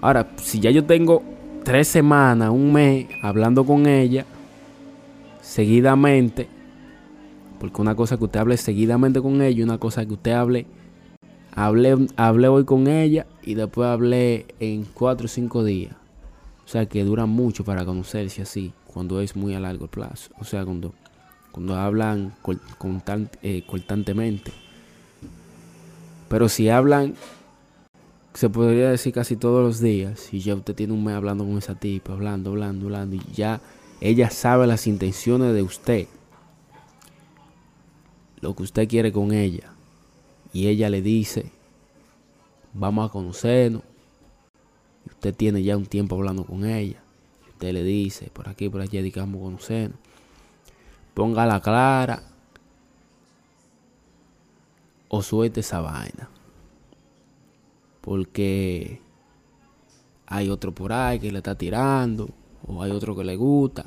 Ahora, si ya yo tengo tres semanas, un mes hablando con ella, seguidamente, porque una cosa que usted hable seguidamente con ella, una cosa que usted hable, hable, hable hoy con ella y después hablé en cuatro o cinco días. O sea que dura mucho para conocerse así, cuando es muy a largo plazo. O sea, cuando, cuando hablan eh, constantemente. Pero si hablan, se podría decir casi todos los días, y ya usted tiene un mes hablando con esa tipa, hablando, hablando, hablando, y ya ella sabe las intenciones de usted, lo que usted quiere con ella, y ella le dice, vamos a conocernos, usted tiene ya un tiempo hablando con ella, y usted le dice, por aquí, por allá, digamos, conocernos, la clara, o suelte esa vaina. Porque hay otro por ahí que le está tirando, o hay otro que le gusta,